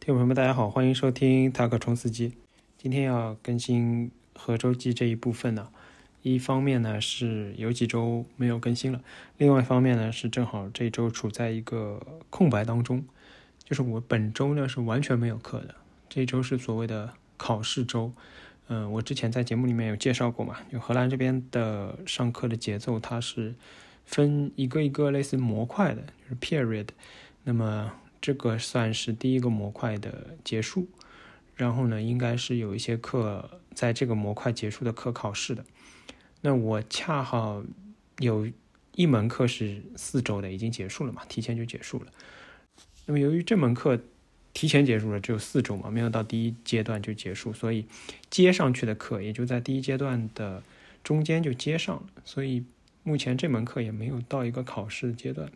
听众朋友们，大家好，欢迎收听塔克冲刺机。今天要更新合周记这一部分呢，一方面呢是有几周没有更新了，另外一方面呢是正好这周处在一个空白当中，就是我本周呢是完全没有课的，这一周是所谓的考试周。嗯，我之前在节目里面有介绍过嘛，就荷兰这边的上课的节奏，它是分一个一个类似模块的，就是 period。那么这个算是第一个模块的结束，然后呢，应该是有一些课在这个模块结束的课考试的。那我恰好有一门课是四周的，已经结束了嘛，提前就结束了。那么由于这门课提前结束了，只有四周嘛，没有到第一阶段就结束，所以接上去的课也就在第一阶段的中间就接上了。所以目前这门课也没有到一个考试阶段，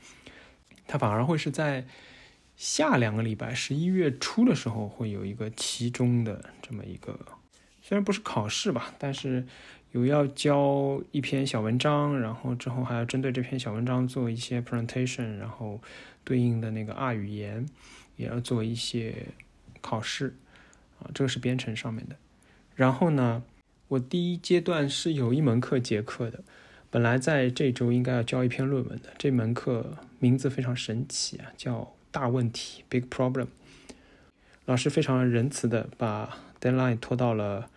它反而会是在。下两个礼拜，十一月初的时候会有一个期中的这么一个，虽然不是考试吧，但是有要交一篇小文章，然后之后还要针对这篇小文章做一些 presentation，然后对应的那个 R 语言也要做一些考试啊，这个是编程上面的。然后呢，我第一阶段是有一门课结课的，本来在这周应该要交一篇论文的，这门课名字非常神奇啊，叫。大问题，big problem。老师非常仁慈的把 deadline 拖到了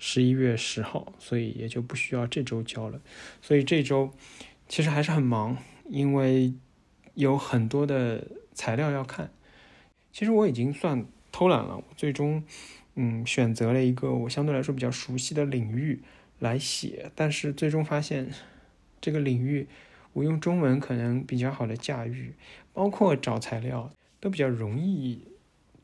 十一月十号，所以也就不需要这周交了。所以这周其实还是很忙，因为有很多的材料要看。其实我已经算偷懒了，我最终嗯选择了一个我相对来说比较熟悉的领域来写，但是最终发现这个领域。我用中文可能比较好的驾驭，包括找材料都比较容易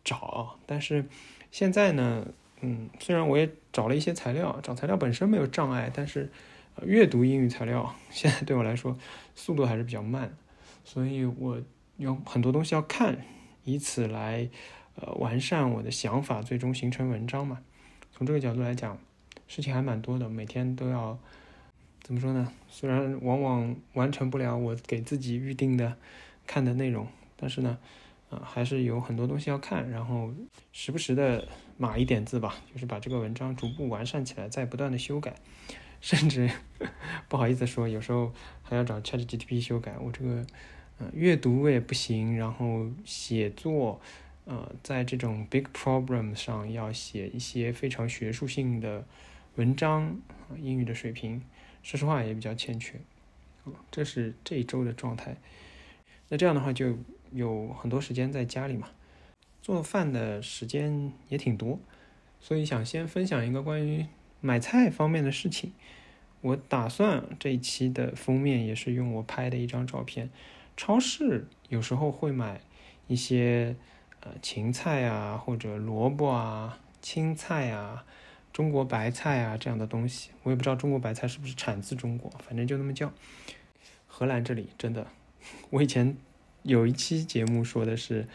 找。但是现在呢，嗯，虽然我也找了一些材料，找材料本身没有障碍，但是阅读英语材料现在对我来说速度还是比较慢，所以我有很多东西要看，以此来呃完善我的想法，最终形成文章嘛。从这个角度来讲，事情还蛮多的，每天都要。怎么说呢？虽然往往完成不了我给自己预定的看的内容，但是呢，啊，还是有很多东西要看，然后时不时的码一点字吧，就是把这个文章逐步完善起来，再不断的修改，甚至 不好意思说，有时候还要找 ChatGPT 修改。我这个，呃，阅读我也不行，然后写作，呃，在这种 big problem 上要写一些非常学术性的文章，英语的水平。说实话也比较欠缺，这是这一周的状态。那这样的话就有很多时间在家里嘛，做饭的时间也挺多，所以想先分享一个关于买菜方面的事情。我打算这一期的封面也是用我拍的一张照片。超市有时候会买一些呃芹菜啊，或者萝卜啊、青菜啊。中国白菜啊，这样的东西，我也不知道中国白菜是不是产自中国，反正就那么叫。荷兰这里真的，我以前有一期节目说的是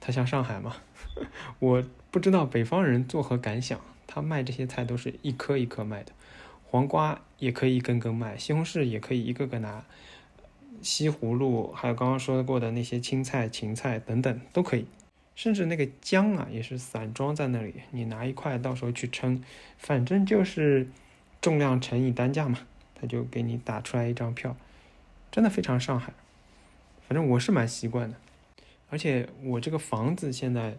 它像上海嘛，我不知道北方人作何感想。他卖这些菜都是一颗一颗卖的，黄瓜也可以一根根卖，西红柿也可以一个个拿，西葫芦还有刚刚说过的那些青菜、芹菜等等都可以。甚至那个姜啊，也是散装在那里，你拿一块，到时候去称，反正就是重量乘以单价嘛，他就给你打出来一张票，真的非常上海。反正我是蛮习惯的，而且我这个房子现在，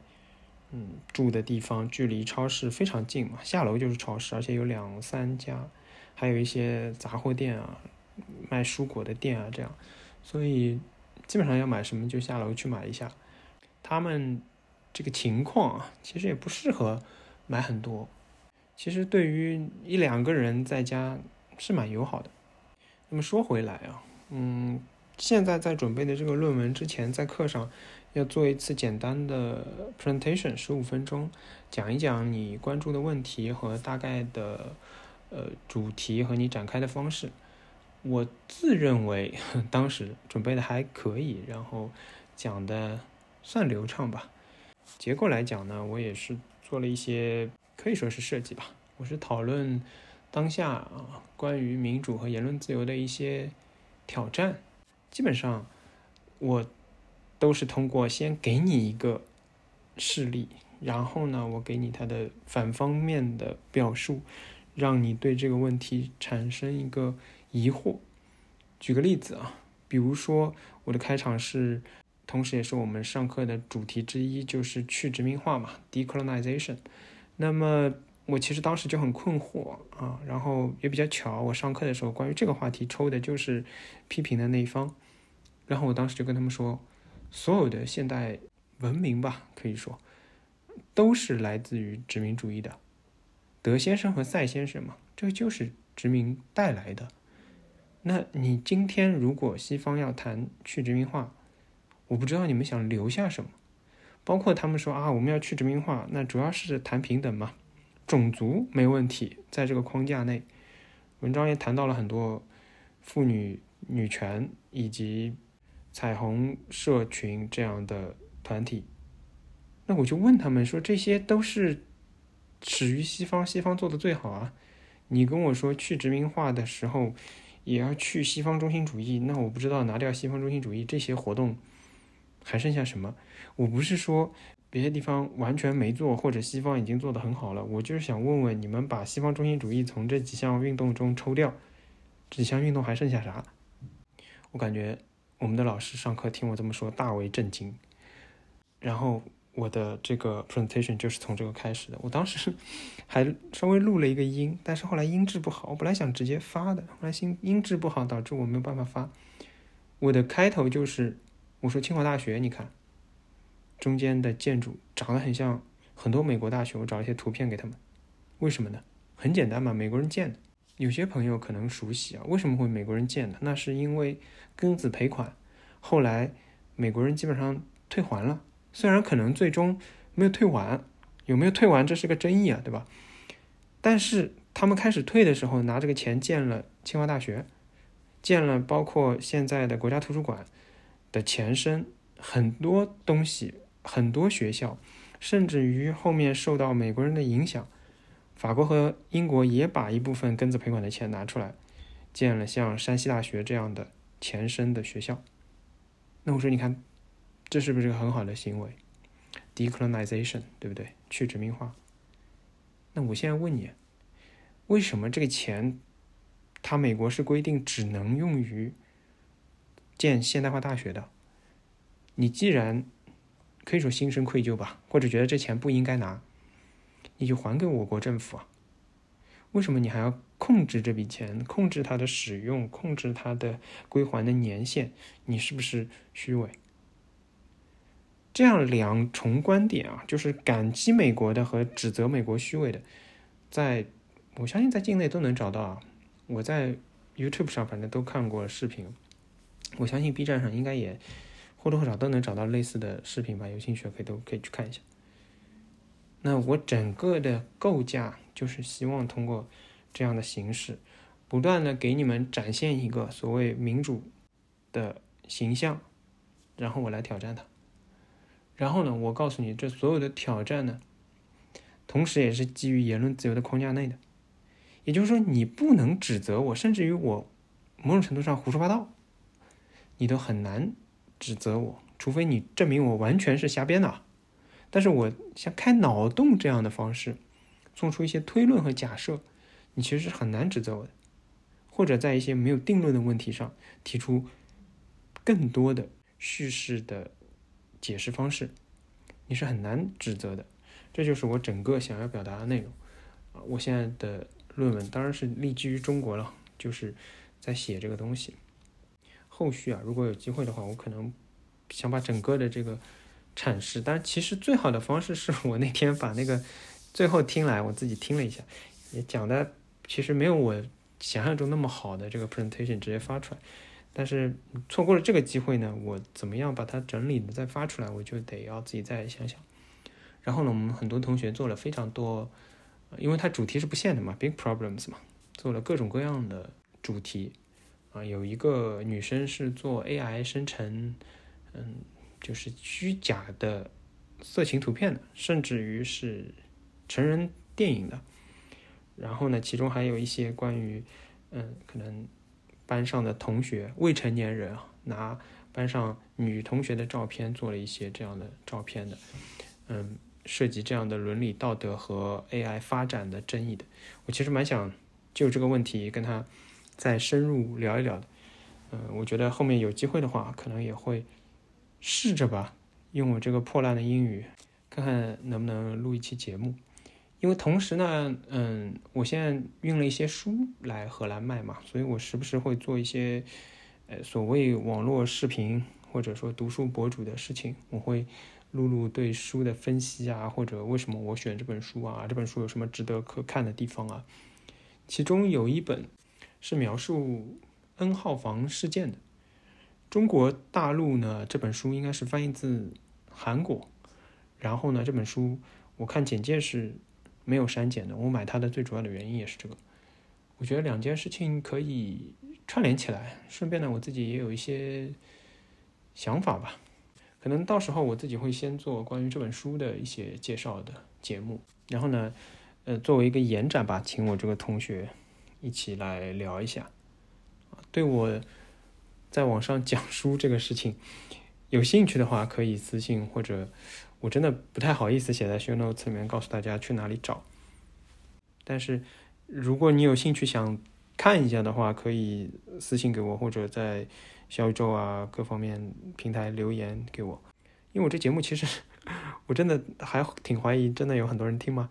嗯，住的地方距离超市非常近嘛，下楼就是超市，而且有两三家，还有一些杂货店啊，卖蔬果的店啊，这样，所以基本上要买什么就下楼去买一下，他们。这个情况啊，其实也不适合买很多。其实对于一两个人在家是蛮友好的。那么说回来啊，嗯，现在在准备的这个论文之前，在课上要做一次简单的 presentation，十五分钟，讲一讲你关注的问题和大概的呃主题和你展开的方式。我自认为当时准备的还可以，然后讲的算流畅吧。结构来讲呢，我也是做了一些可以说是设计吧。我是讨论当下啊关于民主和言论自由的一些挑战。基本上我都是通过先给你一个事例，然后呢，我给你它的反方面的表述，让你对这个问题产生一个疑惑。举个例子啊，比如说我的开场是，同时也是我们上课的主题之一，就是去殖民化嘛，decolonization。那么我其实当时就很困惑啊，然后也比较巧，我上课的时候关于这个话题抽的就是批评的那一方，然后我当时就跟他们说，所有的现代文明吧，可以说都是来自于殖民主义的，德先生和赛先生嘛，这个就是殖民带来的。那你今天如果西方要谈去殖民化，我不知道你们想留下什么，包括他们说啊，我们要去殖民化，那主要是谈平等嘛，种族没问题，在这个框架内，文章也谈到了很多妇女女权以及彩虹社群这样的团体，那我就问他们说，这些都是始于西方，西方做的最好啊，你跟我说去殖民化的时候。也要去西方中心主义，那我不知道拿掉西方中心主义这些活动还剩下什么？我不是说别的地方完全没做，或者西方已经做得很好了，我就是想问问你们，把西方中心主义从这几项运动中抽掉，这几项运动还剩下啥？我感觉我们的老师上课听我这么说，大为震惊，然后。我的这个 presentation 就是从这个开始的。我当时 还稍微录了一个音，但是后来音质不好。我本来想直接发的，后来音音质不好，导致我没有办法发。我的开头就是我说清华大学，你看中间的建筑长得很像很多美国大学。我找一些图片给他们，为什么呢？很简单嘛，美国人建的。有些朋友可能熟悉啊，为什么会美国人建的？那是因为庚子赔款，后来美国人基本上退还了。虽然可能最终没有退完，有没有退完这是个争议啊，对吧？但是他们开始退的时候，拿这个钱建了清华大学，建了包括现在的国家图书馆的前身，很多东西，很多学校，甚至于后面受到美国人的影响，法国和英国也把一部分庚子赔款的钱拿出来，建了像山西大学这样的前身的学校。那我说，你看。这是不是个很好的行为？decolonization，对不对？去殖民化。那我现在问你，为什么这个钱，它美国是规定只能用于建现代化大学的？你既然可以说心生愧疚吧，或者觉得这钱不应该拿，你就还给我国政府啊？为什么你还要控制这笔钱，控制它的使用，控制它的归还的年限？你是不是虚伪？这样两重观点啊，就是感激美国的和指责美国虚伪的，在我相信在境内都能找到啊。我在 YouTube 上反正都看过视频，我相信 B 站上应该也或多或少都能找到类似的视频吧。有兴趣的可以都可以去看一下。那我整个的构架就是希望通过这样的形式，不断的给你们展现一个所谓民主的形象，然后我来挑战它。然后呢，我告诉你，这所有的挑战呢，同时也是基于言论自由的框架内的。也就是说，你不能指责我，甚至于我某种程度上胡说八道，你都很难指责我，除非你证明我完全是瞎编的。但是我像开脑洞这样的方式，做出一些推论和假设，你其实是很难指责我的。或者在一些没有定论的问题上提出更多的叙事的。解释方式，你是很难指责的，这就是我整个想要表达的内容啊！我现在的论文当然是立基于中国了，就是在写这个东西。后续啊，如果有机会的话，我可能想把整个的这个阐释，但其实最好的方式是我那天把那个最后听来，我自己听了一下，也讲的其实没有我想象中那么好的这个 presentation 直接发出来。但是错过了这个机会呢，我怎么样把它整理的再发出来，我就得要自己再想想。然后呢，我们很多同学做了非常多，因为它主题是不限的嘛，big problems 嘛，做了各种各样的主题。啊，有一个女生是做 AI 生成，嗯，就是虚假的色情图片的，甚至于是成人电影的。然后呢，其中还有一些关于，嗯，可能。班上的同学，未成年人，拿班上女同学的照片做了一些这样的照片的，嗯，涉及这样的伦理道德和 AI 发展的争议的。我其实蛮想就这个问题跟他再深入聊一聊的。嗯，我觉得后面有机会的话，可能也会试着吧，用我这个破烂的英语，看看能不能录一期节目。因为同时呢，嗯，我现在运了一些书来荷兰卖嘛，所以我时不时会做一些，呃，所谓网络视频或者说读书博主的事情。我会录录对书的分析啊，或者为什么我选这本书啊，这本书有什么值得可看的地方啊。其中有一本是描述 N 号房事件的，中国大陆呢这本书应该是翻译自韩国，然后呢这本书我看简介是。没有删减的，我买它的最主要的原因也是这个。我觉得两件事情可以串联起来，顺便呢，我自己也有一些想法吧。可能到时候我自己会先做关于这本书的一些介绍的节目，然后呢，呃，作为一个延展吧，请我这个同学一起来聊一下。对我在网上讲书这个事情 有兴趣的话，可以私信或者。我真的不太好意思写在 show notes 里面告诉大家去哪里找，但是如果你有兴趣想看一下的话，可以私信给我，或者在小宇宙啊各方面平台留言给我。因为我这节目其实 我真的还挺怀疑，真的有很多人听吗？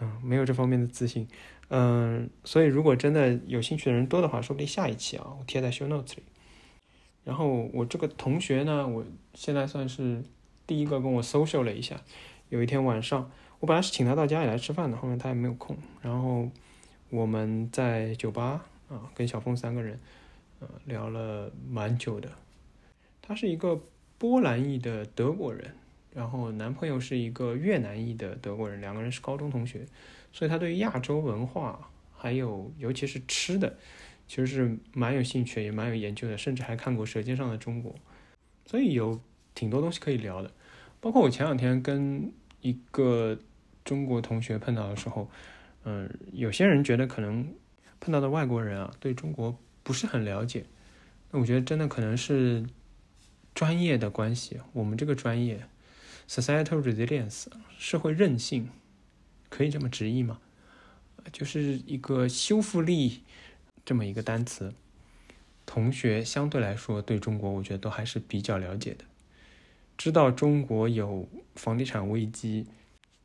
嗯，没有这方面的自信。嗯，所以如果真的有兴趣的人多的话，说不定下一期啊，我贴在 show notes 里。然后我这个同学呢，我现在算是。第一个跟我 social 了一下，有一天晚上，我本来是请他到家里来吃饭的，后面他也没有空。然后我们在酒吧啊，跟小峰三个人，呃，聊了蛮久的。他是一个波兰裔的德国人，然后男朋友是一个越南裔的德国人，两个人是高中同学，所以他对于亚洲文化还有尤其是吃的，其实是蛮有兴趣也蛮有研究的，甚至还看过《舌尖上的中国》，所以有挺多东西可以聊的。包括我前两天跟一个中国同学碰到的时候，嗯，有些人觉得可能碰到的外国人啊，对中国不是很了解。那我觉得真的可能是专业的关系。我们这个专业，societal resilience，社会韧性，可以这么直译吗？就是一个修复力这么一个单词。同学相对来说对中国，我觉得都还是比较了解的。知道中国有房地产危机，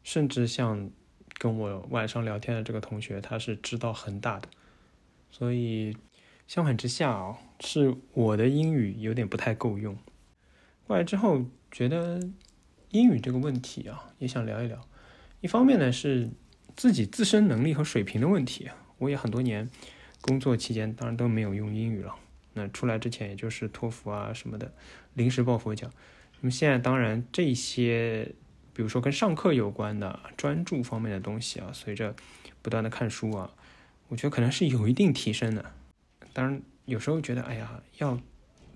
甚至像跟我晚上聊天的这个同学，他是知道恒大的。所以相反之下啊，是我的英语有点不太够用。过来之后觉得英语这个问题啊，也想聊一聊。一方面呢是自己自身能力和水平的问题，我也很多年工作期间当然都没有用英语了。那出来之前也就是托福啊什么的，临时抱佛脚。那么现在当然这些，比如说跟上课有关的专注方面的东西啊，随着不断的看书啊，我觉得可能是有一定提升的。当然有时候觉得，哎呀，要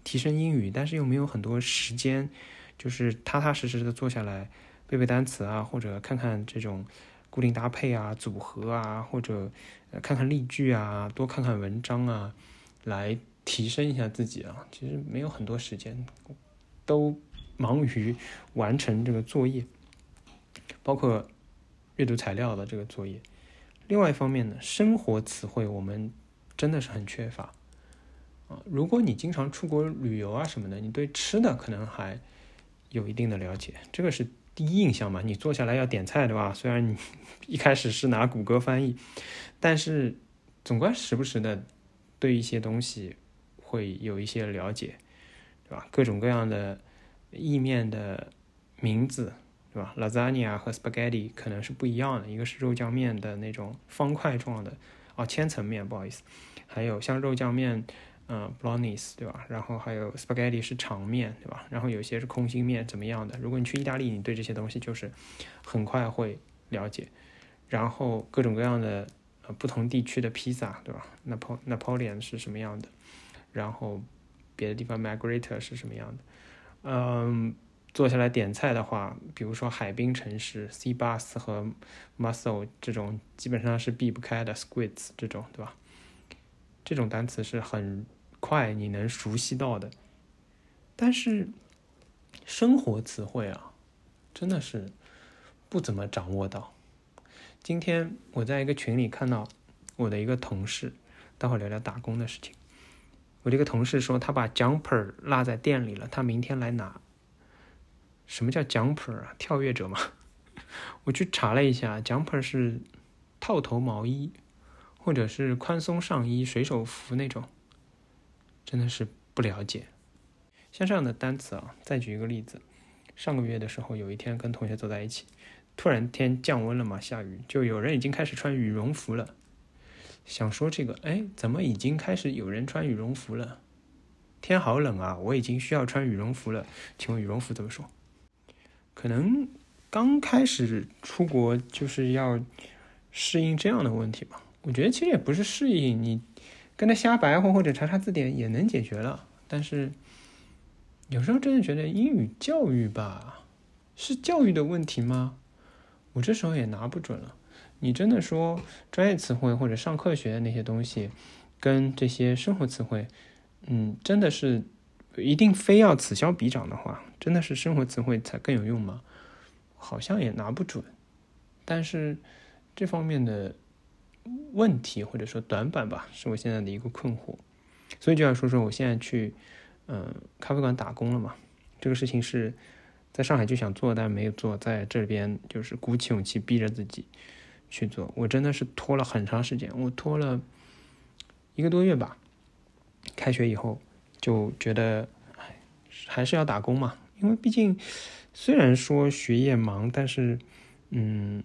提升英语，但是又没有很多时间，就是踏踏实实的坐下来背背单词啊，或者看看这种固定搭配啊、组合啊，或者看看例句啊，多看看文章啊，来提升一下自己啊。其实没有很多时间，都。忙于 完成这个作业，包括阅读材料的这个作业。另外一方面呢，生活词汇我们真的是很缺乏啊。如果你经常出国旅游啊什么的，你对吃的可能还有一定的了解，这个是第一印象嘛。你坐下来要点菜对吧？虽然你 一开始是拿谷歌翻译，但是总归时不时的对一些东西会有一些了解，对吧？各种各样的。意面的名字，对吧？lasagna 和 spaghetti 可能是不一样的，一个是肉酱面的那种方块状的，哦，千层面，不好意思。还有像肉酱面，嗯，brownies 对吧？然后还有 spaghetti 是长面，对吧？然后有些是空心面，怎么样的？如果你去意大利，你对这些东西就是很快会了解。然后各种各样的呃不同地区的披萨，对吧？Napol Napoleon 是什么样的？然后别的地方 Margherita 是什么样的？嗯，坐下来点菜的话，比如说海滨城市，sea bass 和 mussel 这种基本上是避不开的，squids 这种，对吧？这种单词是很快你能熟悉到的。但是生活词汇啊，真的是不怎么掌握到。今天我在一个群里看到我的一个同事，待会聊聊打工的事情。我这个同事说他把 jumper 落在店里了，他明天来拿。什么叫 jumper 啊？跳跃者吗？我去查了一下，jumper 是套头毛衣，或者是宽松上衣、水手服那种。真的是不了解。像这样的单词啊，再举一个例子，上个月的时候，有一天跟同学走在一起，突然天降温了嘛，下雨，就有人已经开始穿羽绒服了。想说这个，哎，怎么已经开始有人穿羽绒服了？天好冷啊，我已经需要穿羽绒服了。请问羽绒服怎么说？可能刚开始出国就是要适应这样的问题吧。我觉得其实也不是适应，你跟他瞎白话或者查查字典也能解决了。但是有时候真的觉得英语教育吧，是教育的问题吗？我这时候也拿不准了。你真的说专业词汇或者上课学的那些东西，跟这些生活词汇，嗯，真的是一定非要此消彼长的话，真的是生活词汇才更有用吗？好像也拿不准。但是这方面的问题或者说短板吧，是我现在的一个困惑。所以就要说说我现在去嗯咖啡馆打工了嘛，这个事情是在上海就想做，但没有做，在这边就是鼓起勇气逼着自己。去做，我真的是拖了很长时间，我拖了一个多月吧。开学以后就觉得，哎，还是要打工嘛，因为毕竟虽然说学业忙，但是，嗯，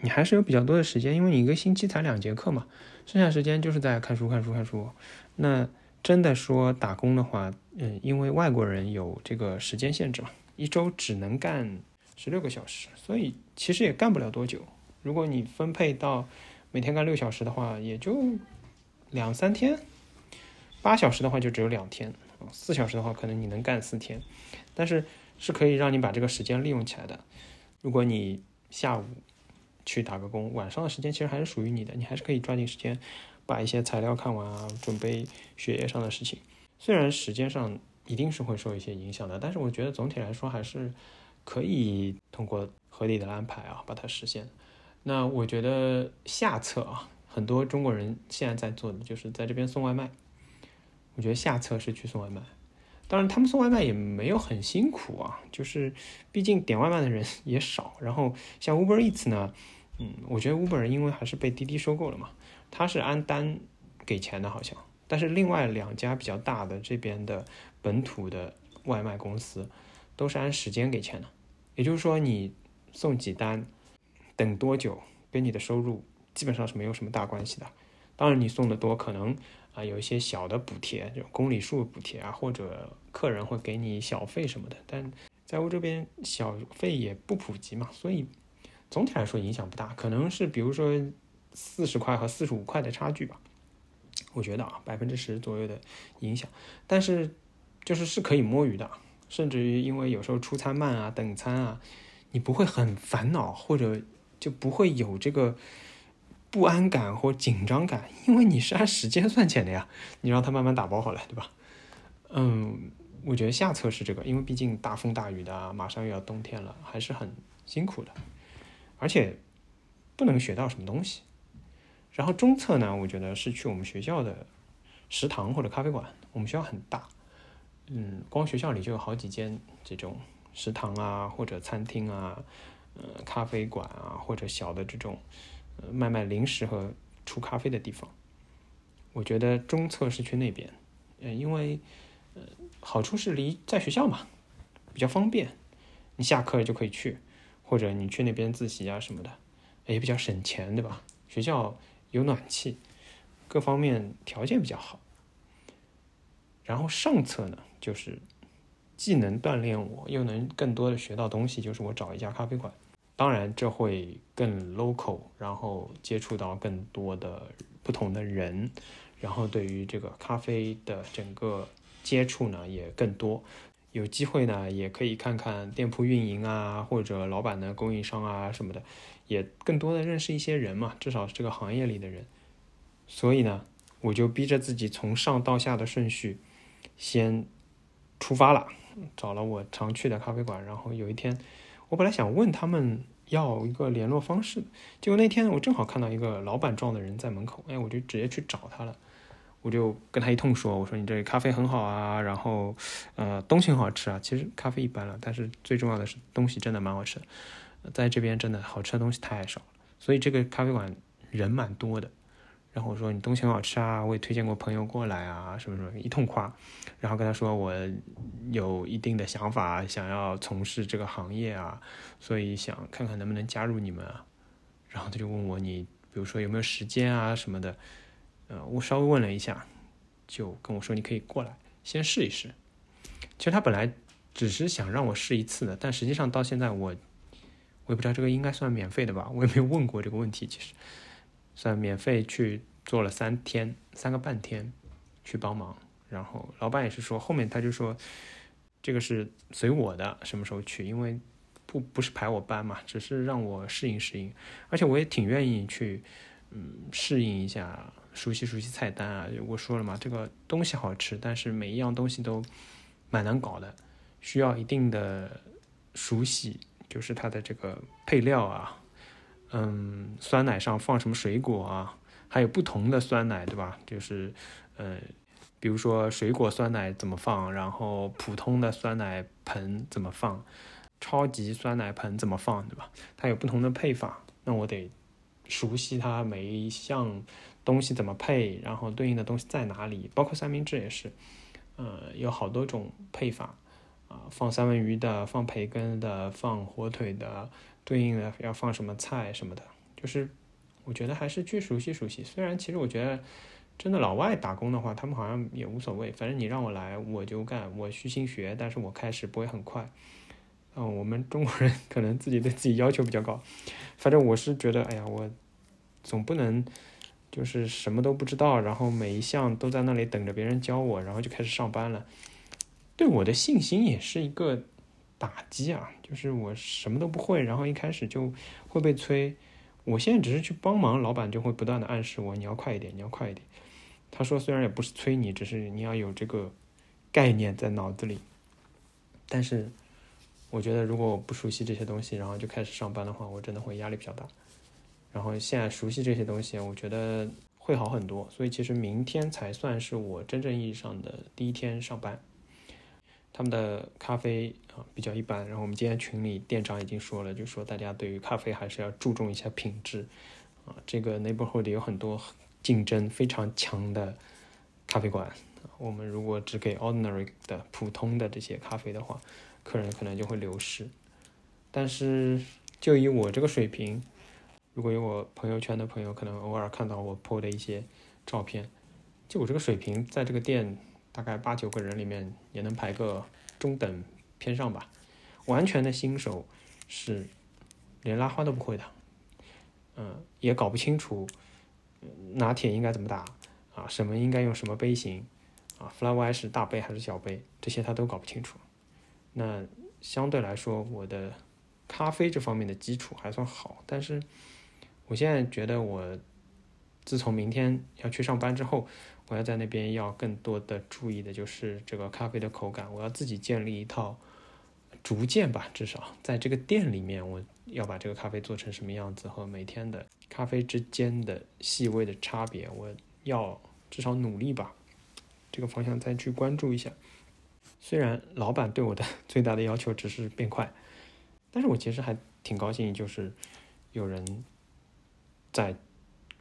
你还是有比较多的时间，因为你一个星期才两节课嘛，剩下时间就是在看书、看书、看书。那真的说打工的话，嗯，因为外国人有这个时间限制嘛，一周只能干十六个小时，所以其实也干不了多久。如果你分配到每天干六小时的话，也就两三天；八小时的话就只有两天；四小时的话可能你能干四天，但是是可以让你把这个时间利用起来的。如果你下午去打个工，晚上的时间其实还是属于你的，你还是可以抓紧时间把一些材料看完啊，准备学业上的事情。虽然时间上一定是会受一些影响的，但是我觉得总体来说还是可以通过合理的安排啊，把它实现。那我觉得下策啊，很多中国人现在在做的就是在这边送外卖。我觉得下策是去送外卖，当然他们送外卖也没有很辛苦啊，就是毕竟点外卖的人也少。然后像 Uber Eats 呢，嗯，我觉得 Uber 因为还是被滴滴收购了嘛，它是按单给钱的，好像。但是另外两家比较大的这边的本土的外卖公司都是按时间给钱的，也就是说你送几单。等多久跟你的收入基本上是没有什么大关系的。当然，你送的多，可能啊有一些小的补贴，就公里数补贴啊，或者客人会给你小费什么的。但在欧这边小费也不普及嘛，所以总体来说影响不大。可能是比如说四十块和四十五块的差距吧，我觉得啊百分之十左右的影响。但是就是是可以摸鱼的，甚至于因为有时候出餐慢啊、等餐啊，你不会很烦恼或者。就不会有这个不安感或紧张感，因为你是按时间算钱的呀。你让他慢慢打包好了，对吧？嗯，我觉得下策是这个，因为毕竟大风大雨的，马上又要冬天了，还是很辛苦的，而且不能学到什么东西。然后中策呢，我觉得是去我们学校的食堂或者咖啡馆。我们学校很大，嗯，光学校里就有好几间这种食堂啊或者餐厅啊。呃，咖啡馆啊，或者小的这种，呃，卖卖零食和出咖啡的地方，我觉得中策是去那边，呃，因为，呃，好处是离在学校嘛，比较方便，你下课就可以去，或者你去那边自习啊什么的，也比较省钱，对吧？学校有暖气，各方面条件比较好。然后上策呢，就是既能锻炼我，又能更多的学到东西，就是我找一家咖啡馆。当然，这会更 local，然后接触到更多的不同的人，然后对于这个咖啡的整个接触呢也更多。有机会呢，也可以看看店铺运营啊，或者老板的供应商啊什么的，也更多的认识一些人嘛，至少是这个行业里的人。所以呢，我就逼着自己从上到下的顺序先出发了，找了我常去的咖啡馆，然后有一天。我本来想问他们要一个联络方式。结果那天我正好看到一个老板状的人在门口，哎，我就直接去找他了。我就跟他一通说，我说你这咖啡很好啊，然后呃东西很好吃啊。其实咖啡一般了，但是最重要的是东西真的蛮好吃。在这边真的好吃的东西太少了，所以这个咖啡馆人蛮多的。然后我说你东西很好吃啊，我也推荐过朋友过来啊，什么什么一通夸。然后跟他说我有一定的想法，想要从事这个行业啊，所以想看看能不能加入你们啊。然后他就问我你比如说有没有时间啊什么的。呃，我稍微问了一下，就跟我说你可以过来先试一试。其实他本来只是想让我试一次的，但实际上到现在我我也不知道这个应该算免费的吧，我也没有问过这个问题。其实算免费去做了三天三个半天去帮忙，然后老板也是说后面他就说这个是随我的什么时候去，因为不不是排我班嘛，只是让我适应适应，而且我也挺愿意去嗯适应一下。熟悉熟悉菜单啊！我说了嘛，这个东西好吃，但是每一样东西都蛮难搞的，需要一定的熟悉，就是它的这个配料啊，嗯，酸奶上放什么水果啊，还有不同的酸奶，对吧？就是呃，比如说水果酸奶怎么放，然后普通的酸奶盆怎么放，超级酸奶盆怎么放，对吧？它有不同的配法，那我得熟悉它每一项。东西怎么配，然后对应的东西在哪里？包括三明治也是，呃，有好多种配法啊，放三文鱼的，放培根的，放火腿的，对应的要放什么菜什么的，就是我觉得还是去熟悉熟悉。虽然其实我觉得，真的老外打工的话，他们好像也无所谓，反正你让我来我就干，我虚心学，但是我开始不会很快。嗯，我们中国人可能自己对自己要求比较高，反正我是觉得，哎呀，我总不能。就是什么都不知道，然后每一项都在那里等着别人教我，然后就开始上班了，对我的信心也是一个打击啊！就是我什么都不会，然后一开始就会被催。我现在只是去帮忙，老板就会不断的暗示我，你要快一点，你要快一点。他说虽然也不是催你，只是你要有这个概念在脑子里。但是我觉得如果我不熟悉这些东西，然后就开始上班的话，我真的会压力比较大。然后现在熟悉这些东西，我觉得会好很多。所以其实明天才算是我真正意义上的第一天上班。他们的咖啡啊比较一般。然后我们今天群里店长已经说了，就说大家对于咖啡还是要注重一下品质啊。这个 neighborhood 有很多竞争非常强的咖啡馆。我们如果只给 ordinary 的普通的这些咖啡的话，客人可能就会流失。但是就以我这个水平。如果有我朋友圈的朋友，可能偶尔看到我 po 的一些照片，就我这个水平，在这个店大概八九个人里面也能排个中等偏上吧。完全的新手是连拉花都不会的，嗯，也搞不清楚拿铁应该怎么打啊，什么应该用什么杯型啊，fly Y 是大杯还是小杯，这些他都搞不清楚。那相对来说，我的咖啡这方面的基础还算好，但是。我现在觉得，我自从明天要去上班之后，我要在那边要更多的注意的就是这个咖啡的口感。我要自己建立一套，逐渐吧，至少在这个店里面，我要把这个咖啡做成什么样子和每天的咖啡之间的细微的差别，我要至少努力吧，这个方向再去关注一下。虽然老板对我的 最大的要求只是变快，但是我其实还挺高兴，就是有人。在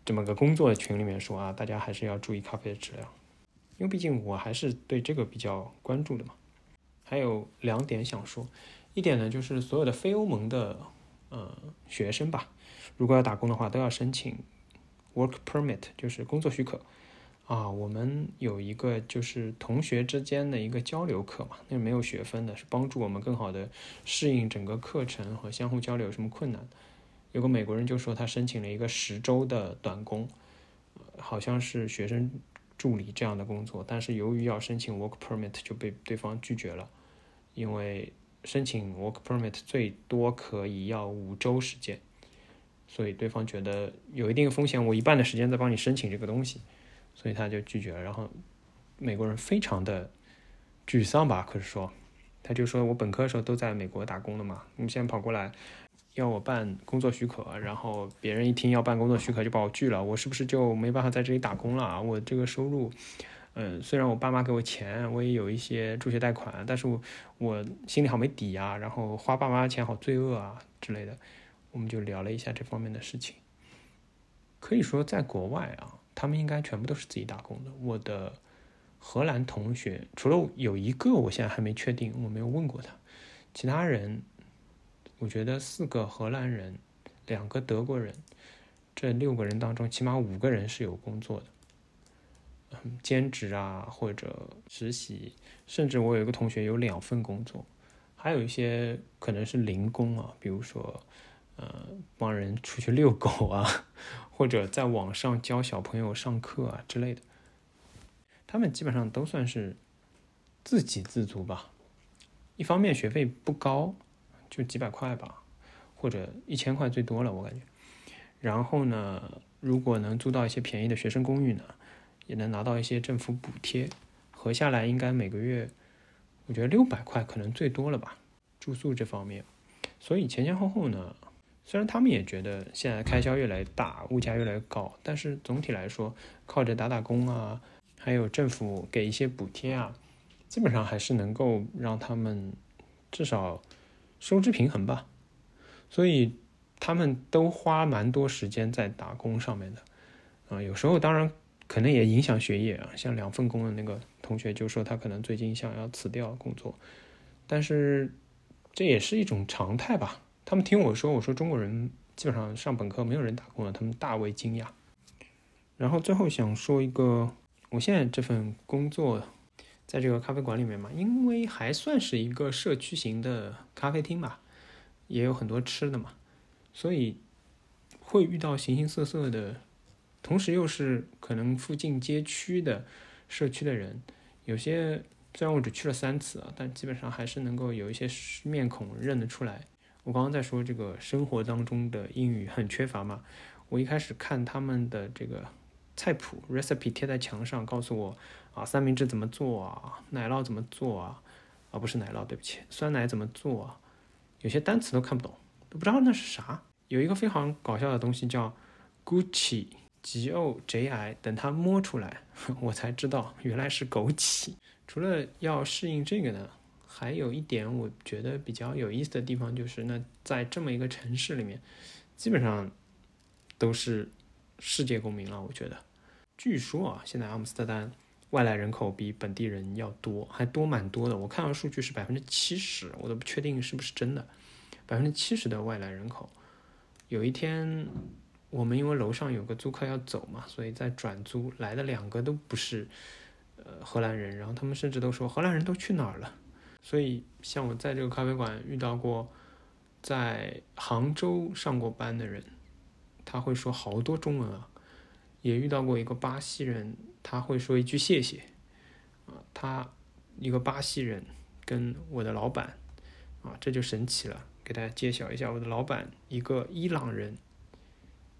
这么个工作群里面说啊，大家还是要注意咖啡的质量，因为毕竟我还是对这个比较关注的嘛。还有两点想说，一点呢就是所有的非欧盟的呃学生吧，如果要打工的话，都要申请 work permit，就是工作许可啊。我们有一个就是同学之间的一个交流课嘛，那没有学分的，是帮助我们更好的适应整个课程和相互交流有什么困难。有个美国人就说他申请了一个十周的短工，好像是学生助理这样的工作，但是由于要申请 work permit 就被对方拒绝了，因为申请 work permit 最多可以要五周时间，所以对方觉得有一定风险，我一半的时间在帮你申请这个东西，所以他就拒绝了。然后美国人非常的沮丧吧，可是说他就说我本科的时候都在美国打工的嘛，你现在跑过来。要我办工作许可，然后别人一听要办工作许可就把我拒了，我是不是就没办法在这里打工了？我这个收入，嗯，虽然我爸妈给我钱，我也有一些助学贷款，但是我我心里好没底啊，然后花爸妈钱好罪恶啊之类的，我们就聊了一下这方面的事情。可以说，在国外啊，他们应该全部都是自己打工的。我的荷兰同学，除了有一个，我现在还没确定，我没有问过他。其他人，我觉得四个荷兰人，两个德国人，这六个人当中，起码五个人是有工作的，嗯，兼职啊或者实习，甚至我有一个同学有两份工作，还有一些可能是零工啊，比如说。呃，帮人出去遛狗啊，或者在网上教小朋友上课啊之类的，他们基本上都算是自给自足吧。一方面学费不高，就几百块吧，或者一千块最多了，我感觉。然后呢，如果能租到一些便宜的学生公寓呢，也能拿到一些政府补贴，合下来应该每个月，我觉得六百块可能最多了吧，住宿这方面。所以前前后后呢。虽然他们也觉得现在开销越来越大，物价越来越高，但是总体来说，靠着打打工啊，还有政府给一些补贴啊，基本上还是能够让他们至少收支平衡吧。所以他们都花蛮多时间在打工上面的，啊，有时候当然可能也影响学业啊。像两份工的那个同学就说他可能最近想要辞掉工作，但是这也是一种常态吧。他们听我说，我说中国人基本上上本科没有人打工的，他们大为惊讶。然后最后想说一个，我现在这份工作，在这个咖啡馆里面嘛，因为还算是一个社区型的咖啡厅吧，也有很多吃的嘛，所以会遇到形形色色的，同时又是可能附近街区的社区的人，有些虽然我只去了三次啊，但基本上还是能够有一些面孔认得出来。我刚刚在说这个生活当中的英语很缺乏嘛，我一开始看他们的这个菜谱 recipe 贴在墙上，告诉我啊三明治怎么做啊，奶酪怎么做啊，啊不是奶酪，对不起，酸奶怎么做啊，有些单词都看不懂，都不知道那是啥。有一个非常搞笑的东西叫 Gucci G O J I，等它摸出来，我才知道原来是枸杞。除了要适应这个呢？还有一点我觉得比较有意思的地方就是，那在这么一个城市里面，基本上都是世界公民了。我觉得，据说啊，现在阿姆斯特丹外来人口比本地人要多，还多蛮多的。我看到数据是百分之七十，我都不确定是不是真的。百分之七十的外来人口。有一天，我们因为楼上有个租客要走嘛，所以在转租来的两个都不是呃荷兰人，然后他们甚至都说荷兰人都去哪儿了。所以，像我在这个咖啡馆遇到过，在杭州上过班的人，他会说好多中文啊。也遇到过一个巴西人，他会说一句谢谢。啊，他一个巴西人跟我的老板，啊，这就神奇了。给大家揭晓一下，我的老板一个伊朗人，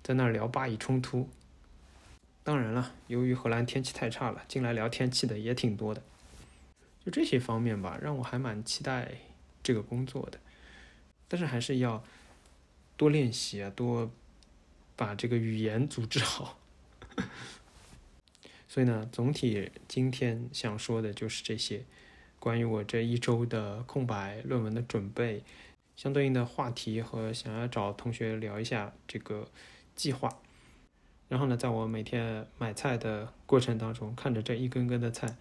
在那儿聊巴以冲突。当然了，由于荷兰天气太差了，进来聊天气的也挺多的。就这些方面吧，让我还蛮期待这个工作的，但是还是要多练习啊，多把这个语言组织好。所以呢，总体今天想说的就是这些，关于我这一周的空白论文的准备，相对应的话题和想要找同学聊一下这个计划。然后呢，在我每天买菜的过程当中，看着这一根根的菜。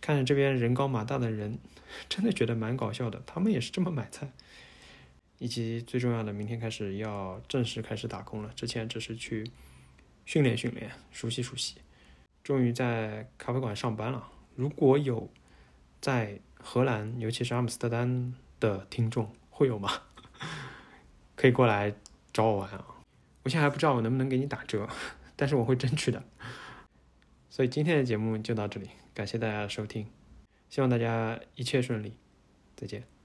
看着这边人高马大的人，真的觉得蛮搞笑的。他们也是这么买菜，以及最重要的，明天开始要正式开始打工了。之前只是去训练训练，熟悉熟悉。终于在咖啡馆上班了。如果有在荷兰，尤其是阿姆斯特丹的听众，会有吗？可以过来找我玩啊！我现在还不知道我能不能给你打折，但是我会争取的。所以今天的节目就到这里。感谢大家的收听，希望大家一切顺利，再见。